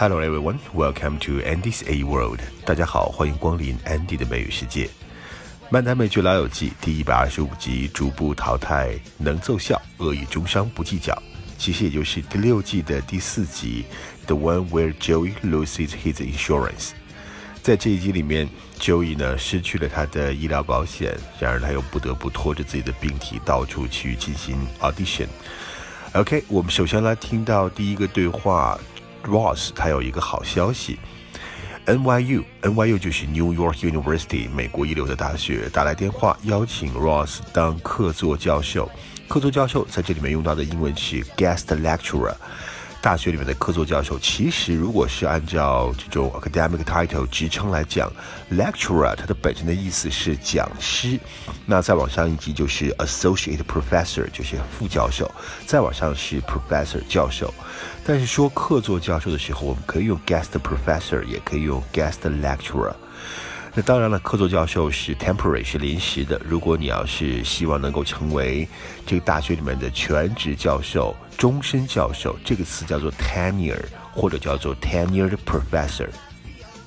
Hello everyone, welcome to Andy's A World. 大家好，欢迎光临 Andy 的美语世界。漫谈美剧老友记第一百二十五集逐步淘汰能奏效，恶意中伤不计较。其实也就是第六季的第四集，The one where Joey loses his insurance。在这一集里面，Joey 呢失去了他的医疗保险，然而他又不得不拖着自己的病体到处去进行 audition。OK，我们首先来听到第一个对话，Ross 他有一个好消息，NYU，NYU 就是 New York University 美国一流的大学，打来电话邀请 Ross 当客座教授。客座教授在这里面用到的英文是 guest lecturer。大学里面的客座教授，其实如果是按照这种 academic title 职称来讲，lecturer 它的本身的意思是讲师。那再往上一级就是 associate professor，就是副教授。再往上是 professor 教授。但是说客座教授的时候，我们可以用 guest professor，也可以用 guest lecturer。那当然了，客座教授是 temporary，是临时的。如果你要是希望能够成为这个大学里面的全职教授、终身教授，这个词叫做 tenure，或者叫做 tenured professor。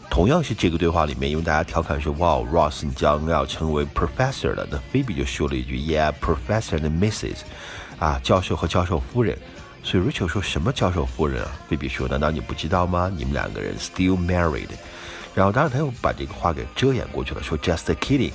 同样是这个对话里面，因为大家调侃说，哇，Ross 你将要成为 professor 了，那菲比就说了一句，Yeah，professor and Mrs，啊，教授和教授夫人。所以 Rachel 说什么教授夫人啊？菲比说，难道你不知道吗？你们两个人 still married。然后，当然他又把这个话给遮掩过去了，说 just kidding。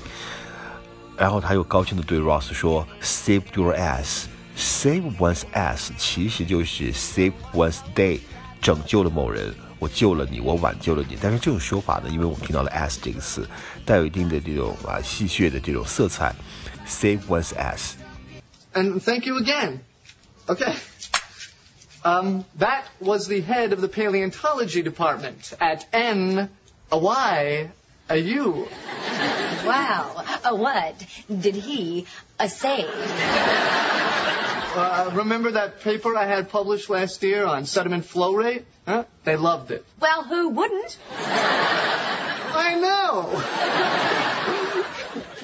然后他又高兴的对 Ross 说，save your ass，save one's ass，其实就是 save one's day，拯救了某人，我救了你，我挽救了你。但是这种说法呢，因为我们听到了 ass 这个词，带有一定的这种啊戏谑的这种色彩，save one's ass。And thank you again. Okay. Um, that was the head of the paleontology department at N a Y, a U. Wow. A what did he a say? Uh, remember that paper I had published last year on sediment flow rate? Huh? They loved it. Well, who wouldn't? I know.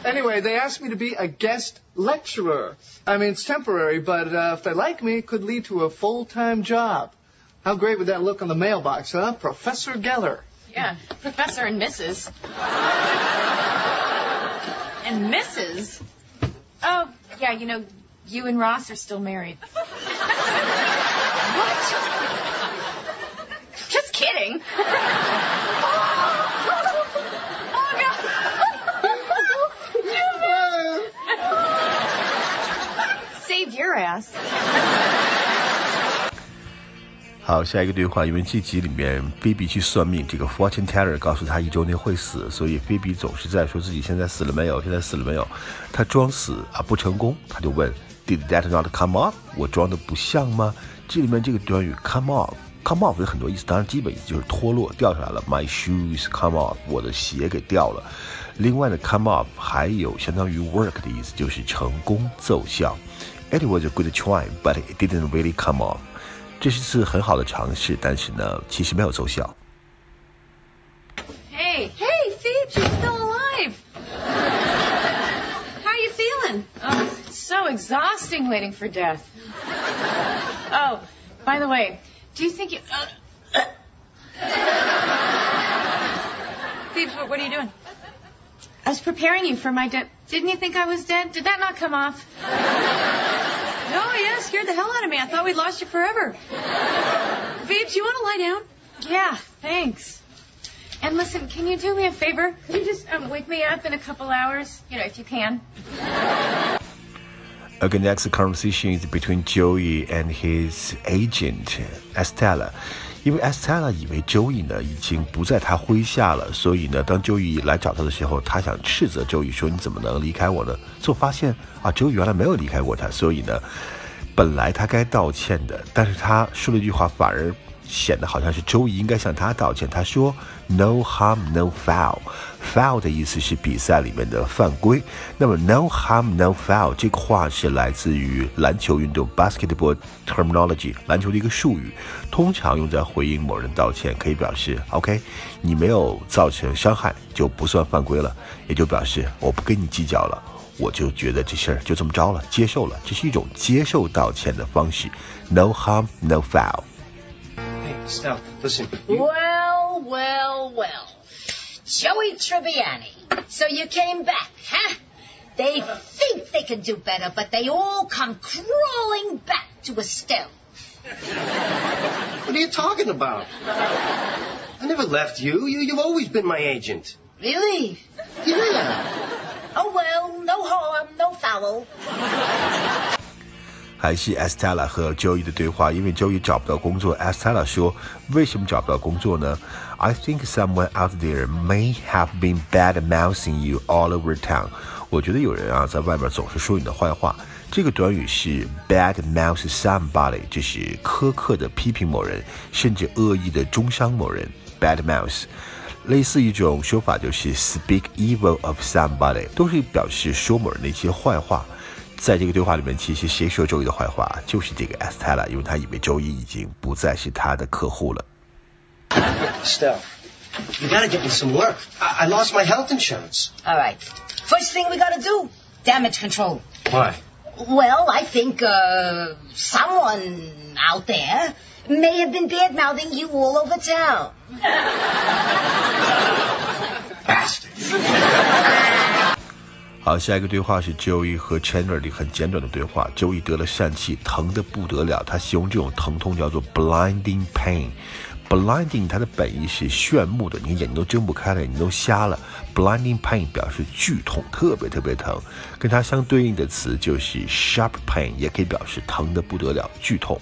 anyway, they asked me to be a guest lecturer. I mean, it's temporary, but uh, if they like me, it could lead to a full-time job. How great would that look on the mailbox, huh? Professor Geller. Yeah, Professor and Mrs. and Mrs. Oh, yeah, you know, you and Ross are still married. what? Just kidding. Saved your ass. 好，下一个对话，因为这集里面菲比去算命，这个 fortune teller 告诉他一周内会死，所以菲比总是在说自己现在死了没有，现在死了没有。他装死啊不成功，他就问 Did that not come off？我装的不像吗？这里面这个短语 come off，come off 有很多意思，当然基本意思就是脱落掉下来了。My shoes come off，我的鞋给掉了。另外呢，come off 还有相当于 work 的意思，就是成功奏效。It was a good try，but it didn't really come off。这是次很好的尝试，但是呢，其实没有奏效。Hey, hey, Phoebe, you're still alive. How are you feeling? Oh, so exhausting waiting for death. Oh, by the way, do you think you... Uh, Phoebe, what, what are you doing? I was preparing you for my death. Didn't you think I was dead? Did that not come off? Oh, yeah, scared the hell out of me. I thought we'd lost you forever. Phoebes, you want to lie down? Yeah, thanks. And listen, can you do me a favor? Could you just um, wake me up in a couple hours? You know, if you can. Okay, next conversation is between Joey and his agent Estella. 因为 Estella 以为 Joey 呢已经不在他麾下了，所以呢，当 Joey 来找他的时候，他想斥责 Joey 说：“你怎么能离开我呢？”最后发现啊，Joey 原来没有离开过他，所以呢，本来他该道歉的，但是他说了一句话，反而。显得好像是周易应该向他道歉。他说：“No harm, no foul。foul 的意思是比赛里面的犯规。那么 no harm, no foul 这个话是来自于篮球运动 basketball terminology 篮球的一个术语，通常用在回应某人道歉，可以表示 OK，你没有造成伤害就不算犯规了，也就表示我不跟你计较了，我就觉得这事儿就这么着了，接受了，这是一种接受道歉的方式。No harm, no foul。Steph, listen. Well, well, well. Joey Tribbiani. So you came back, huh? They think they can do better, but they all come crawling back to Estelle. What are you talking about? I never left you. you you've always been my agent. Really? Yeah. Oh, well, no harm, no foul. 还是 Estella 和 Joey 的对话，因为 Joey 找不到工作，Estella 说：“为什么找不到工作呢？”I think someone out there may have been bad mouthing you all over town。我觉得有人啊在外面总是说你的坏话。这个短语是 bad mouth somebody，就是苛刻的批评某人，甚至恶意的中伤某人。bad mouth，类似一种说法就是 speak evil of somebody，都是表示说某人的一些坏话。在这个对话里面，其实谁说周一的坏话，就是这个 Estella，因为他以为周一已经不再是他的客户了。Steph, you gotta get me some work. I, I lost my health insurance. All right. First thing we gotta do, damage control. Why? Well, I think, uh, someone out there may have been bad mouthing you all over town. Bastard. 好，下一个对话是 Joey 和 Chandler 的很简短的对话。Joey 得了疝气，疼得不得了。他形容这种疼痛叫做 blinding pain。blinding 它的本意是炫目的，你眼睛都睁不开了，眼睛都瞎了。blinding pain 表示剧痛，特别特别疼。跟它相对应的词就是 sharp pain，也可以表示疼得不得了，剧痛。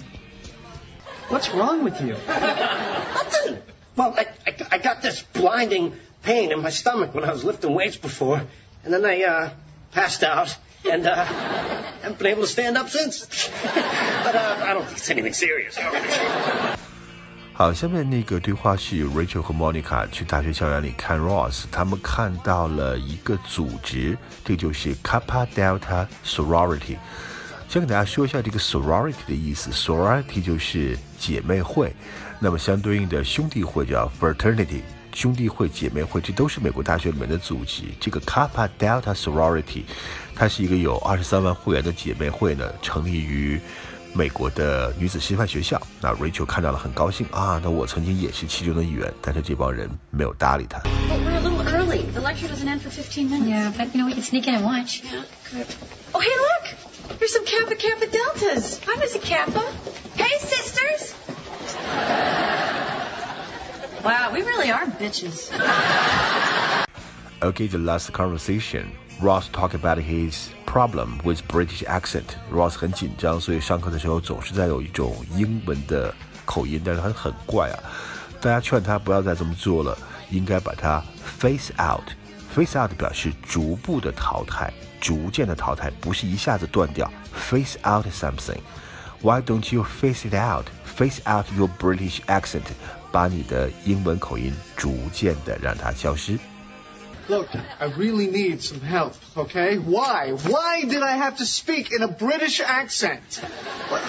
What's wrong with you? Nothing. Well, I, I got this blinding pain in my stomach when I was lifting weights before, and then I uh, passed out, and uh, haven't been able to stand up since. but uh, I don't think it's anything serious. 好，下面那个对话是 Rachel 和 Monica 去大学校园里看 Ross，他们看到了一个组织，这就是 Kappa Delta Sorority。先给大家说一下这个 sorority 的意思，sorority 就是姐妹会，那么相对应的兄弟会叫 fraternity， 兄弟会、姐妹会，这都是美国大学里面的组织。这个 Kappa Delta Sorority，它是一个有二十三万会员的姐妹会呢，成立于。美国的女子师范学校，那 Rachel 看到了很高兴啊，那我曾经也是其中的一员，但是这帮人没有搭理他。But we're a little early. The lecture doesn't end for 15 minutes. Yeah, but you know, we can sneak in and watch. Yeah, good. Oh, hey, look! There's some Kappa Kappa Deltas. Hi, Missy Kappa. Hey, sisters! Wow, we really are bitches. Okay, the last conversation. Ross talked about his problem with British accent. Ross 很紧张，所以上课的时候总是在有一种英文的口音，但是他很怪啊。大家劝他不要再这么做了，应该把它 face out。face out 表示逐步的淘汰，逐渐的淘汰，不是一下子断掉。face out something。Why don't you face it out? Face out your British accent， 把你的英文口音逐渐的让它消失。 Look, I really need some help, okay? Why? Why did I have to speak in a British accent? What,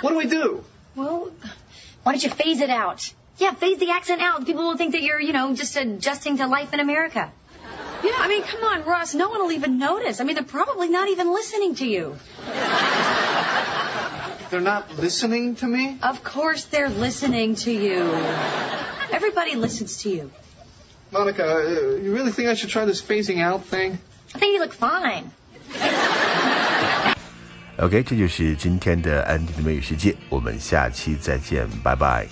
what do I do? Well, why don't you phase it out? Yeah, phase the accent out. People will think that you're, you know, just adjusting to life in America. Yeah, I mean, come on, Ross. No one will even notice. I mean, they're probably not even listening to you. They're not listening to me? Of course they're listening to you. Everybody listens to you. Monica, uh, you really think I should try this phasing out thing? I think you look fine. OK，这就是今天的安迪的美语世界，我们下期再见，拜拜。